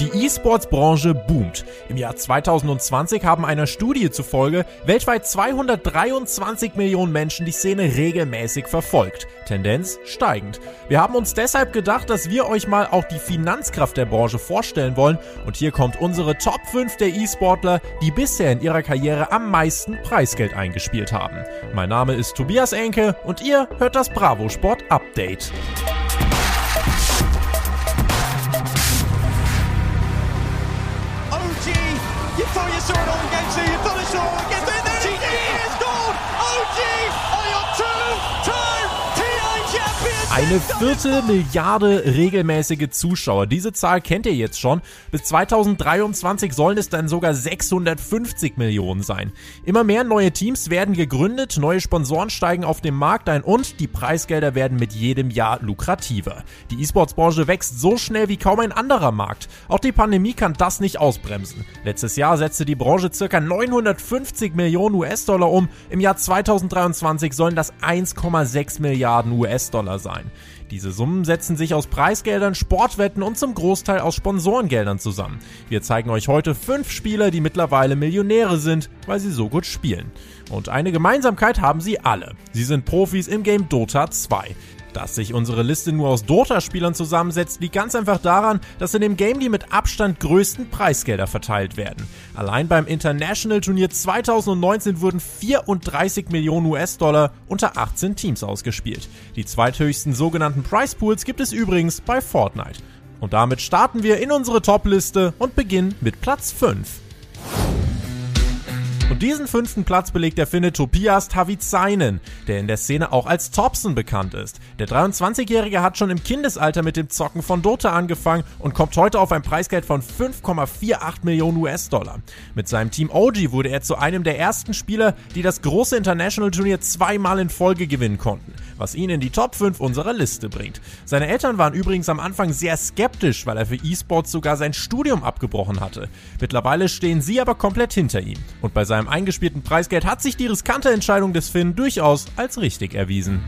Die E-Sports-Branche boomt. Im Jahr 2020 haben einer Studie zufolge weltweit 223 Millionen Menschen die Szene regelmäßig verfolgt. Tendenz steigend. Wir haben uns deshalb gedacht, dass wir euch mal auch die Finanzkraft der Branche vorstellen wollen. Und hier kommt unsere Top 5 der E-Sportler, die bisher in ihrer Karriere am meisten Preisgeld eingespielt haben. Mein Name ist Tobias Enke und ihr hört das Bravo Sport Update. Thought you, saw it all in game two, you thought it all against Eine Viertelmilliarde regelmäßige Zuschauer. Diese Zahl kennt ihr jetzt schon. Bis 2023 sollen es dann sogar 650 Millionen sein. Immer mehr neue Teams werden gegründet, neue Sponsoren steigen auf dem Markt ein und die Preisgelder werden mit jedem Jahr lukrativer. Die E-Sports-Branche wächst so schnell wie kaum ein anderer Markt. Auch die Pandemie kann das nicht ausbremsen. Letztes Jahr setzte die Branche ca. 950 Millionen US-Dollar um. Im Jahr 2023 sollen das 1,6 Milliarden US-Dollar sein. Diese Summen setzen sich aus Preisgeldern, Sportwetten und zum Großteil aus Sponsorengeldern zusammen. Wir zeigen euch heute fünf Spieler, die mittlerweile Millionäre sind, weil sie so gut spielen. Und eine Gemeinsamkeit haben sie alle. Sie sind Profis im Game Dota 2. Dass sich unsere Liste nur aus Dota-Spielern zusammensetzt, liegt ganz einfach daran, dass in dem Game die mit Abstand größten Preisgelder verteilt werden. Allein beim International Turnier 2019 wurden 34 Millionen US-Dollar unter 18 Teams ausgespielt. Die zweithöchsten sogenannten Price Pools gibt es übrigens bei Fortnite. Und damit starten wir in unsere Top-Liste und beginnen mit Platz 5. Und diesen fünften Platz belegt der Finne Topias Tavizainen, der in der Szene auch als Thompson bekannt ist. Der 23-Jährige hat schon im Kindesalter mit dem Zocken von Dota angefangen und kommt heute auf ein Preisgeld von 5,48 Millionen US-Dollar. Mit seinem Team OG wurde er zu einem der ersten Spieler, die das große International Turnier zweimal in Folge gewinnen konnten, was ihn in die Top 5 unserer Liste bringt. Seine Eltern waren übrigens am Anfang sehr skeptisch, weil er für E-Sports sogar sein Studium abgebrochen hatte. Mittlerweile stehen sie aber komplett hinter ihm. Und bei seinem eingespielten Preisgeld hat sich die riskante Entscheidung des Finn durchaus als richtig erwiesen.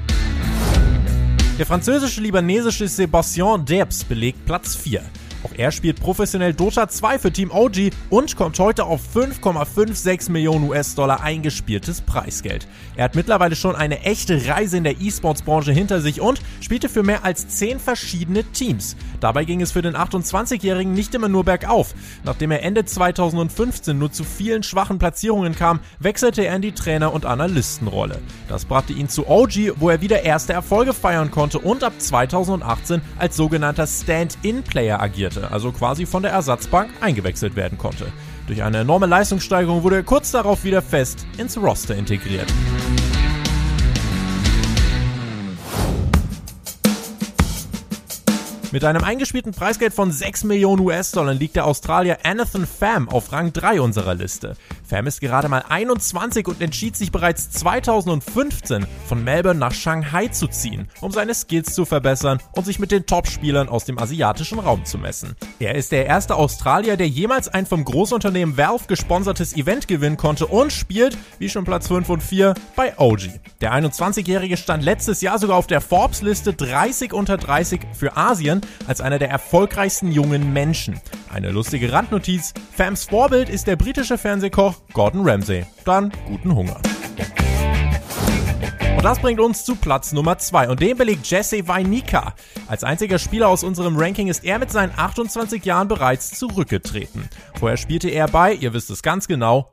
Der französische-libanesische Sébastien Debs belegt Platz 4. Auch er spielt professionell Dota 2 für Team OG und kommt heute auf 5,56 Millionen US-Dollar eingespieltes Preisgeld. Er hat mittlerweile schon eine echte Reise in der E-Sports-Branche hinter sich und spielte für mehr als 10 verschiedene Teams. Dabei ging es für den 28-Jährigen nicht immer nur bergauf. Nachdem er Ende 2015 nur zu vielen schwachen Platzierungen kam, wechselte er in die Trainer- und Analystenrolle. Das brachte ihn zu OG, wo er wieder erste Erfolge feiern konnte und ab 2018 als sogenannter Stand-in-Player agierte agierte, also quasi von der Ersatzbank eingewechselt werden konnte. Durch eine enorme Leistungssteigerung wurde er kurz darauf wieder fest ins Roster integriert. Mit einem eingespielten Preisgeld von 6 Millionen US-Dollar liegt der Australier Anathan Pham auf Rang 3 unserer Liste. Pham ist gerade mal 21 und entschied sich bereits 2015 von Melbourne nach Shanghai zu ziehen, um seine Skills zu verbessern und sich mit den Top-Spielern aus dem asiatischen Raum zu messen. Er ist der erste Australier, der jemals ein vom Großunternehmen Valve gesponsertes Event gewinnen konnte und spielt, wie schon Platz 5 und 4, bei OG. Der 21-Jährige stand letztes Jahr sogar auf der Forbes-Liste 30 unter 30 für Asien als einer der erfolgreichsten jungen Menschen. Eine lustige Randnotiz, Fams Vorbild ist der britische Fernsehkoch Gordon Ramsay. Dann guten Hunger. Und das bringt uns zu Platz Nummer 2 und den belegt Jesse Weinika. Als einziger Spieler aus unserem Ranking ist er mit seinen 28 Jahren bereits zurückgetreten. Vorher spielte er bei, ihr wisst es ganz genau,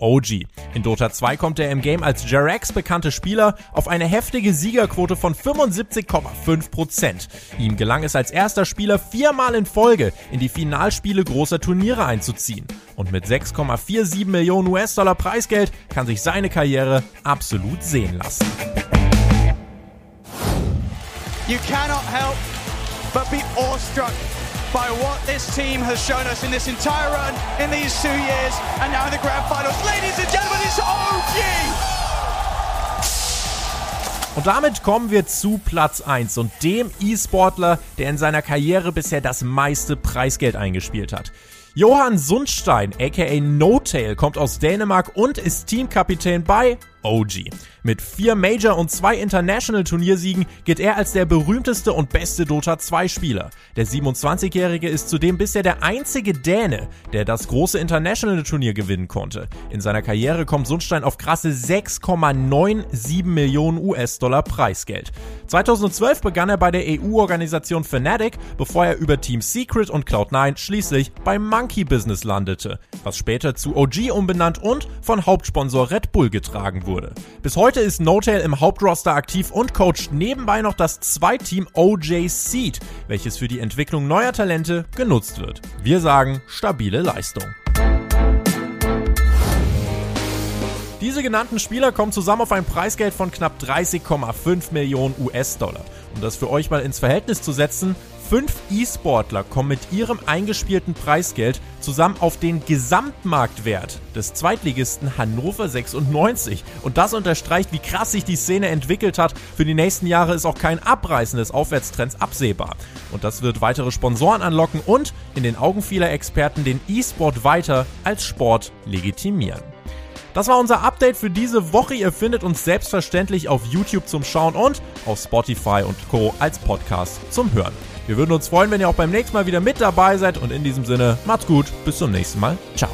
OG. In Dota 2 kommt er im Game als Jerax bekannte Spieler auf eine heftige Siegerquote von 75,5%. Ihm gelang es als erster Spieler viermal in Folge in die Finalspiele großer Turniere einzuziehen. Und mit 6,47 Millionen US-Dollar Preisgeld kann sich seine Karriere absolut sehen lassen. You cannot help but be awestruck by what this team has shown us in this entire run in these two years and now in the grand finals. Ladies and gentlemen, it's OG! Und damit kommen wir zu Platz 1 und dem E-Sportler, der in seiner Karriere bisher das meiste Preisgeld eingespielt hat. Johann Sundstein, aka No-Tail, kommt aus Dänemark und ist Teamkapitän bei OG. Mit vier Major- und zwei International-Turniersiegen gilt er als der berühmteste und beste Dota 2-Spieler. Der 27-Jährige ist zudem bisher der einzige Däne, der das große International-Turnier gewinnen konnte. In seiner Karriere kommt Sundstein auf krasse 6,97 Millionen US-Dollar Preisgeld. 2012 begann er bei der EU-Organisation Fnatic, bevor er über Team Secret und Cloud9 schließlich bei Monkey Business landete, was später zu OG umbenannt und von Hauptsponsor Red Bull getragen wurde. Bis heute ist Notail im Hauptroster aktiv und coacht nebenbei noch das Zweiteam OJ Seed, welches für die Entwicklung neuer Talente genutzt wird. Wir sagen stabile Leistung. Diese genannten Spieler kommen zusammen auf ein Preisgeld von knapp 30,5 Millionen US-Dollar. Um das für euch mal ins Verhältnis zu setzen, fünf E-Sportler kommen mit ihrem eingespielten Preisgeld zusammen auf den Gesamtmarktwert des Zweitligisten Hannover 96. Und das unterstreicht, wie krass sich die Szene entwickelt hat. Für die nächsten Jahre ist auch kein Abreißen des Aufwärtstrends absehbar. Und das wird weitere Sponsoren anlocken und in den Augen vieler Experten den E-Sport weiter als Sport legitimieren. Das war unser Update für diese Woche. Ihr findet uns selbstverständlich auf YouTube zum Schauen und auf Spotify und Co. als Podcast zum Hören. Wir würden uns freuen, wenn ihr auch beim nächsten Mal wieder mit dabei seid und in diesem Sinne macht's gut, bis zum nächsten Mal. Ciao.